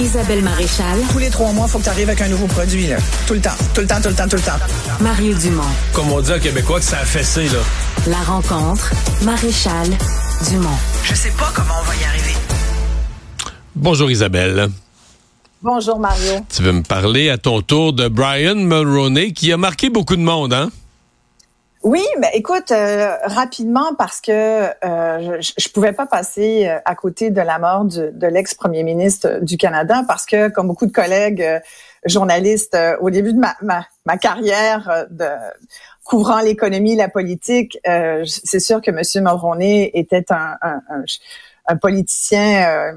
Isabelle Maréchal. Tous les trois mois, il faut que tu arrives avec un nouveau produit. Là. Tout le temps, tout le temps, tout le temps, tout le temps. Mario Dumont. Comme on dit à Québécois que ça a fessé, là. La rencontre. Maréchal Dumont. Je sais pas comment on va y arriver. Bonjour Isabelle. Bonjour Mario. Tu veux me parler à ton tour de Brian Mulroney qui a marqué beaucoup de monde, hein? Oui, ben écoute, euh, rapidement parce que euh, je, je pouvais pas passer euh, à côté de la mort de, l'ex-premier ministre du Canada parce que, comme beaucoup de collègues journalistes, au début de ma, carrière de couvrant l'économie, la politique, c'est sûr que M. Mulroney était un, un, un, politicien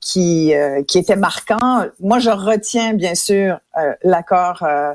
qui, qui était marquant. Moi, je retiens bien sûr l'accord euh,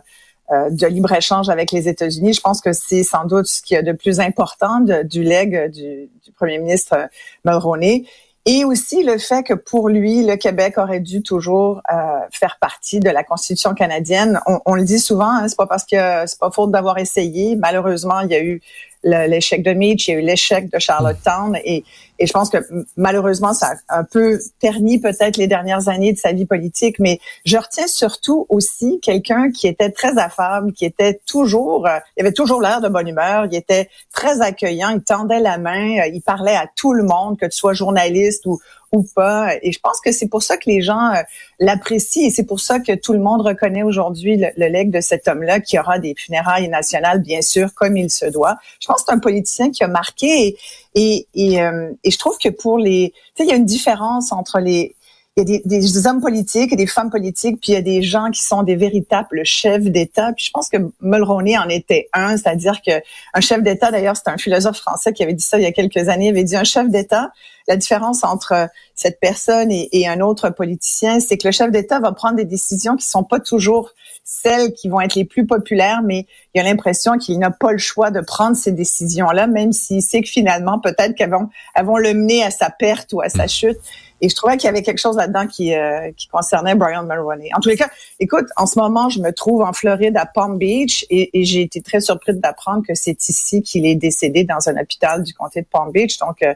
de libre-échange avec les États-Unis. Je pense que c'est sans doute ce qu'il y a de plus important du leg du, du, premier ministre euh, Mulroney. Et aussi le fait que pour lui, le Québec aurait dû toujours euh, faire partie de la Constitution canadienne. On, on le dit souvent, hein, c'est pas parce que c'est pas faute d'avoir essayé. Malheureusement, il y a eu l'échec de Mitch, il y a eu l'échec de Charlottetown et, et je pense que malheureusement ça a un peu terni peut-être les dernières années de sa vie politique, mais je retiens surtout aussi quelqu'un qui était très affable, qui était toujours, euh, il avait toujours l'air de bonne humeur, il était très accueillant, il tendait la main, euh, il parlait à tout le monde, que tu sois journaliste ou, ou pas. Et je pense que c'est pour ça que les gens euh, l'apprécient et c'est pour ça que tout le monde reconnaît aujourd'hui le, le legs de cet homme-là qui aura des funérailles nationales, bien sûr, comme il se doit. Je pense que c'est un politicien qui a marqué et, et, et, euh, et je trouve que pour les... Tu sais, il y a une différence entre les il y a des, hommes politiques et des femmes politiques, puis il y a des gens qui sont des véritables chefs d'État. Puis je pense que Mulroney en était un, c'est-à-dire que un chef d'État, d'ailleurs, c'est un philosophe français qui avait dit ça il y a quelques années, il avait dit un chef d'État. La différence entre cette personne et, et un autre politicien, c'est que le chef d'État va prendre des décisions qui sont pas toujours celles qui vont être les plus populaires, mais il a l'impression qu'il n'a pas le choix de prendre ces décisions-là, même s'il sait que finalement, peut-être qu'elles vont, vont le mener à sa perte ou à sa chute. Et je trouvais qu'il y avait quelque chose là-dedans qui, euh, qui concernait Brian Mulroney. En tous les cas, écoute, en ce moment, je me trouve en Floride à Palm Beach et, et j'ai été très surprise d'apprendre que c'est ici qu'il est décédé dans un hôpital du comté de Palm Beach. Donc, euh,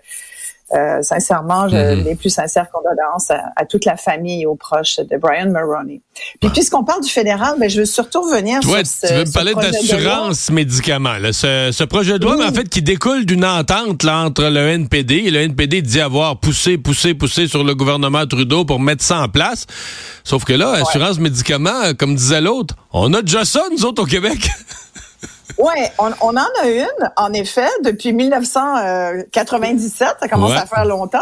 euh, sincèrement, je, mm -hmm. les plus sincères condoléances à, à, toute la famille et aux proches de Brian Mulroney. Puis, puisqu'on parle du fédéral, ben, je veux surtout revenir ouais, sur ce, Tu veux me parler d'assurance médicaments. Là. Ce, ce, projet de loi, oui. en fait, qui découle d'une entente là, entre le NPD et le NPD dit avoir poussé, poussé, poussé sur le gouvernement Trudeau pour mettre ça en place. Sauf que là, ouais. assurance médicaments, comme disait l'autre, on a déjà ça, nous autres, au Québec. Oui, on, on, en a une, en effet, depuis 1997. Ça commence ouais. à faire longtemps.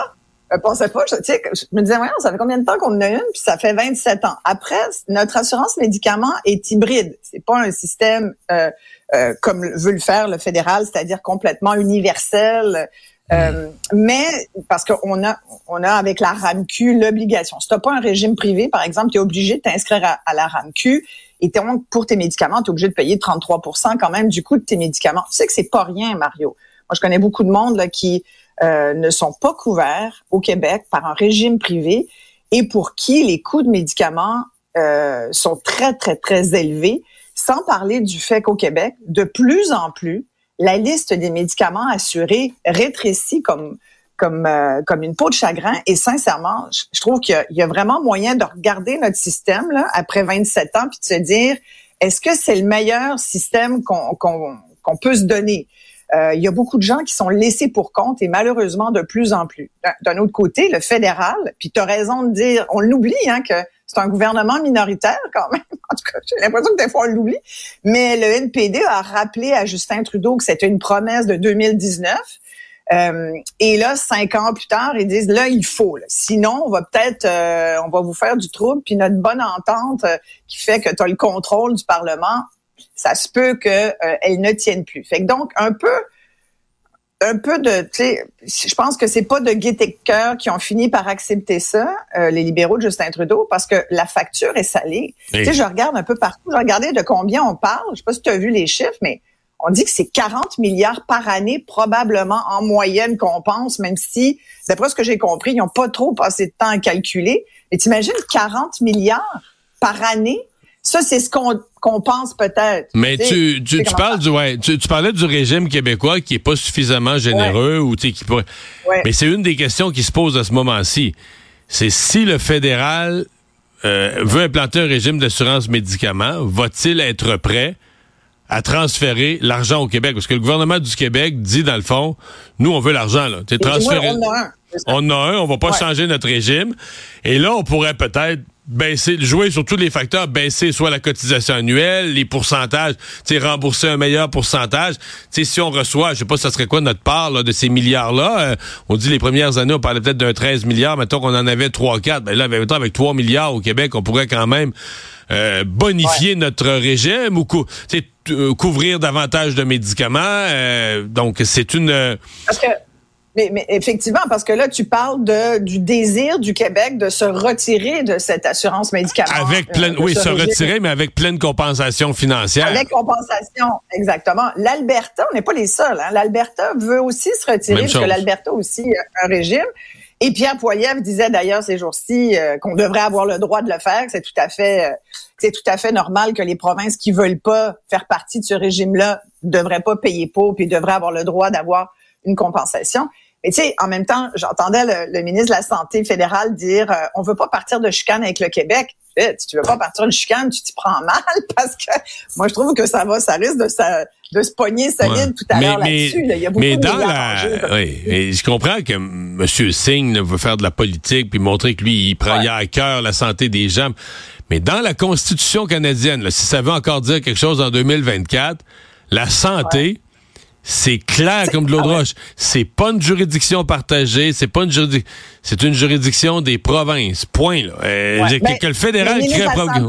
Je pensais pas, je, je me disais, voyons, ça fait combien de temps qu'on en a une? Puis ça fait 27 ans. Après, notre assurance médicaments est hybride. C'est pas un système euh, euh, comme veut le faire le fédéral, c'est-à-dire complètement universel. Euh, mais parce qu'on a, on a avec la RAMQ l'obligation. Si tu pas un régime privé, par exemple, tu es obligé de t'inscrire à, à, la RAMQ et donc pour tes médicaments, tu es obligé de payer 33% quand même du coût de tes médicaments. Tu sais que c'est pas rien, Mario. Moi, je connais beaucoup de monde là, qui euh, ne sont pas couverts au Québec par un régime privé et pour qui les coûts de médicaments euh, sont très, très, très élevés, sans parler du fait qu'au Québec, de plus en plus, la liste des médicaments assurés rétrécit comme comme euh, comme une peau de chagrin et sincèrement, je, trouve qu'il y, a vraiment moyen de regarder notre système là après 27 ans puis de se dire est-ce que c'est le meilleur système qu'on qu'on qu'on peut se donner? Euh, il y a beaucoup de gens qui sont laissés pour compte et malheureusement de plus en plus. D'un autre côté, le fédéral, puis tu as raison de dire, on l'oublie, hein, que c'est un gouvernement minoritaire quand même. En tout cas, j'ai l'impression que des fois on l'oublie. Mais le NPD a rappelé à Justin Trudeau que c'était une promesse de 2019. Euh, et là, cinq ans plus tard, ils disent là, il faut. Là. Sinon, on va peut-être, euh, on va vous faire du trouble. Puis notre bonne entente euh, qui fait que tu as le contrôle du Parlement, ça se peut qu'elle euh, ne tienne plus. Fait que donc, un peu, un peu de, tu sais, je pense que c'est pas de gaieté de cœur qui ont fini par accepter ça, euh, les libéraux de Justin Trudeau, parce que la facture est salée. Tu sais, je regarde un peu partout, je regardais de combien on parle. Je sais pas si tu as vu les chiffres, mais on dit que c'est 40 milliards par année, probablement en moyenne qu'on pense, même si, d'après ce que j'ai compris, ils n'ont pas trop passé de temps à calculer. Mais t'imagines 40 milliards par année? Ça, c'est ce qu'on qu pense peut-être. Mais tu, tu, tu parles du ouais, tu, tu, parlais du régime québécois qui est pas suffisamment généreux ouais. ou qui pourrait. Ouais. Mais c'est une des questions qui se pose à ce moment-ci. C'est si le fédéral euh, veut implanter un régime d'assurance médicaments, va-t-il être prêt à transférer l'argent au Québec? Parce que le gouvernement du Québec dit, dans le fond, nous, on veut l'argent. Là. Transférer... on a un. On a un, on va pas changer notre régime. Et là, on pourrait peut-être baisser, jouer sur tous les facteurs, baisser soit la cotisation annuelle, les pourcentages, rembourser un meilleur pourcentage. sais, si on reçoit, je sais pas, ça serait quoi notre part là, de ces milliards-là. Euh, on dit les premières années, on parlait peut-être d'un 13 milliards, mettons qu'on en avait 3-4. Ben là, avec, avec 3 milliards au Québec, on pourrait quand même euh, bonifier notre régime ou euh, couvrir davantage de médicaments. Euh, donc, c'est une... Parce que mais, effectivement, parce que là, tu parles de, du désir du Québec de se retirer de cette assurance médicaments. Avec pleine, oui, se retirer, mais avec pleine compensation financière. Avec compensation, exactement. L'Alberta, on n'est pas les seuls. Hein. L'Alberta veut aussi se retirer, parce que l'Alberta aussi a un régime. Et Pierre Poilievre disait d'ailleurs ces jours-ci euh, qu'on devrait avoir le droit de le faire, que c'est tout à fait, euh, c'est tout à fait normal que les provinces qui veulent pas faire partie de ce régime-là devraient pas payer pour, puis devraient avoir le droit d'avoir une compensation. Mais tu sais, en même temps, j'entendais le, ministre de la Santé fédéral dire euh, on veut pas partir de chicane avec le Québec. Si tu veux pas partir de chicane, tu t'y prends mal parce que moi je trouve que ça va, ça risque de, de se pogner solide tout à l'heure là-dessus. Il y a beaucoup mais dans la, oui, je comprends que M. Singh veut faire de la politique puis montrer que lui il prend à cœur la santé des gens. Mais dans la Constitution canadienne, si ça veut encore dire quelque chose en 2024, la santé c'est clair comme de l'eau de roche. C'est pas une juridiction partagée, c'est pas une juridiction, c'est une juridiction des provinces. Point là. Euh, que, le fédéral crée un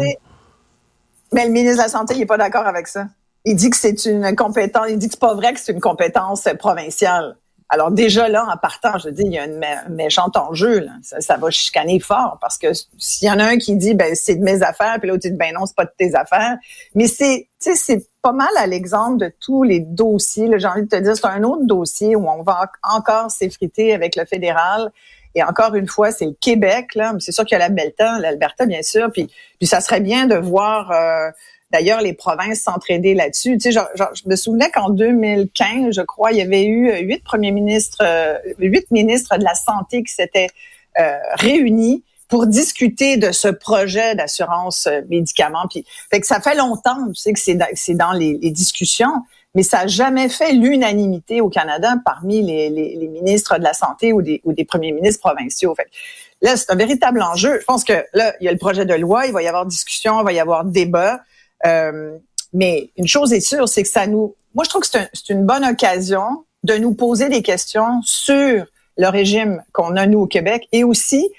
Mais le ministre de la Santé, il est pas d'accord avec ça. Il dit que c'est une compétence, il dit que c'est pas vrai que c'est une compétence provinciale. Alors déjà là, en partant, je dis, il y a un méchant enjeu. Là. Ça, va chicaner fort parce que s'il y en a un qui dit, ben c'est de mes affaires, puis l'autre dit, ben non, c'est pas de tes affaires. Mais c'est, tu sais, c'est pas mal à l'exemple de tous les dossiers. J'ai envie de te dire, c'est un autre dossier où on va encore s'effriter avec le fédéral. Et encore une fois, c'est le Québec. Là, c'est sûr qu'il y a l'Alberta, l'Alberta bien sûr. Puis, puis ça serait bien de voir. Euh, D'ailleurs, les provinces s'entraidaient là-dessus. Tu sais, genre, je me souvenais qu'en 2015, je crois, il y avait eu huit premiers ministres, euh, huit ministres de la santé qui s'étaient euh, réunis pour discuter de ce projet d'assurance euh, médicaments. Puis, fait que ça fait longtemps, tu sais, que c'est dans, dans les, discussions, mais ça n'a jamais fait l'unanimité au Canada parmi les, ministres de la santé ou des, ou des premiers ministres provinciaux. Fait là, c'est un véritable enjeu. Je pense que là, il y a le projet de loi, il va y avoir discussion, il va y avoir débat. Euh, mais une chose est sûre, c'est que ça nous... Moi, je trouve que c'est une bonne occasion de nous poser des questions sur le régime qu'on a, nous, au Québec, et aussi,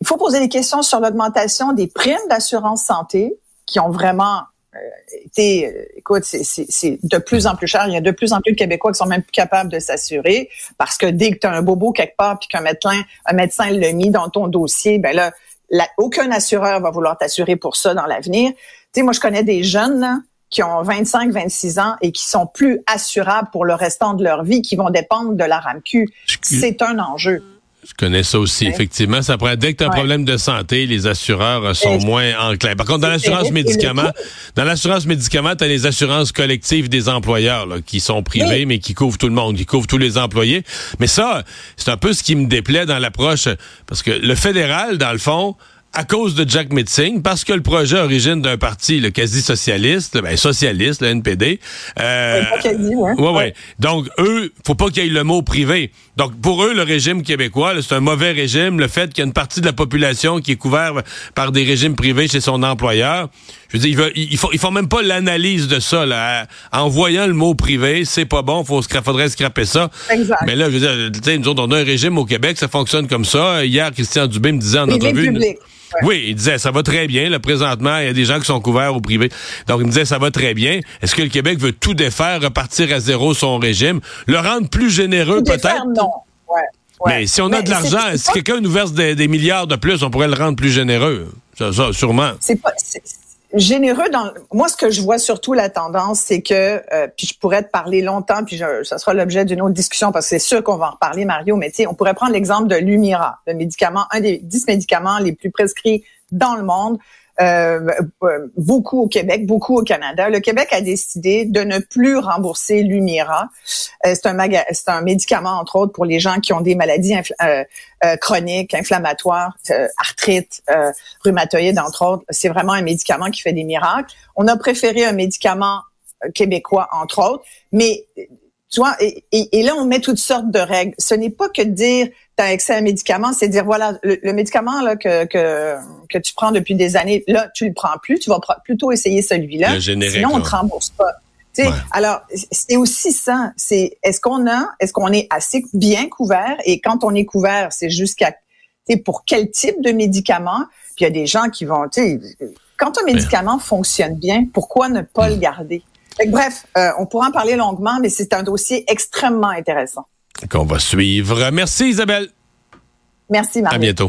il faut poser des questions sur l'augmentation des primes d'assurance santé qui ont vraiment euh, été, euh, écoute, c'est de plus en plus cher. Il y a de plus en plus de Québécois qui sont même plus capables de s'assurer parce que dès que tu as un bobo quelque part puis qu'un médecin, un médecin l'a mis dans ton dossier, ben là, aucun assureur va vouloir t'assurer pour ça dans l'avenir. Tu sais, moi, je connais des jeunes qui ont 25, 26 ans et qui sont plus assurables pour le restant de leur vie, qui vont dépendre de la RAMQ. C'est un enjeu. Je connais ça aussi, effectivement. Ça pourrait, dès que tu as un problème de santé, les assureurs sont moins enclins. Par contre, dans l'assurance médicaments, dans l'assurance médicaments, tu as les assurances collectives des employeurs qui sont privées, mais qui couvrent tout le monde, qui couvrent tous les employés. Mais ça, c'est un peu ce qui me déplaît dans l'approche, parce que le fédéral, dans le fond, à cause de Jack Mitzing, parce que le projet origine d'un parti le quasi-socialiste, ben socialiste, le NPD. Euh, quasi, ouais. Ouais, ouais. Donc, eux, faut pas qu'il y ait le mot privé. Donc, pour eux, le régime québécois, c'est un mauvais régime. Le fait qu'il y a une partie de la population qui est couverte par des régimes privés chez son employeur, je veux dire, il, faut, il faut même pas l'analyse de ça. Là. En voyant le mot privé, c'est pas bon, faut, faudrait scraper ça. Exact. Mais là, je veux dire, nous autres, on a un régime au Québec, ça fonctionne comme ça. Hier, Christian Dubé me disait en entrevue... Oui, il disait ça va très bien. Là, présentement, il y a des gens qui sont couverts au privé. Donc, il me disait ça va très bien. Est-ce que le Québec veut tout défaire, repartir à zéro son régime, le rendre plus généreux peut-être? Non. Ouais. Mais si on a de l'argent, si quelqu'un nous verse des, milliards de plus, on pourrait le rendre plus généreux. Ça, ça sûrement. C'est pas, généreux dans moi ce que je vois surtout la tendance c'est que euh, puis je pourrais te parler longtemps puis je, ça sera l'objet d'une autre discussion parce que c'est sûr qu'on va en reparler Mario mais tu sais on pourrait prendre l'exemple de Lumira le médicament un des dix médicaments les plus prescrits dans le monde euh, beaucoup au Québec, beaucoup au Canada. Le Québec a décidé de ne plus rembourser l'Umira. c'est un, c'est un médicament, entre autres, pour les gens qui ont des maladies chroniques, inflammatoires, arthrite, rhumatoïde, entre autres. C'est vraiment un médicament qui fait des miracles. On a préféré un médicament québécois, entre autres, mais tu vois, et, et, là, on met toutes sortes de règles. Ce n'est pas que dire tu as accès à un médicament, c'est dire voilà, le, médicament là que, que, que tu prends depuis des années, là, tu le prends plus, tu vas plutôt essayer celui-là. Sinon, on te rembourse pas. Ouais. Alors, c'est aussi ça. C'est est-ce qu'on a, est-ce qu'on est assez bien couvert? Et quand on est couvert, c'est jusqu'à pour quel type de médicament? Puis il y a des gens qui vont, tu sais, quand un médicament fonctionne bien, pourquoi ne pas le garder? Bref, euh, on pourra en parler longuement, mais c'est un dossier extrêmement intéressant. Qu'on va suivre. Merci Isabelle. Merci Marie. À bientôt.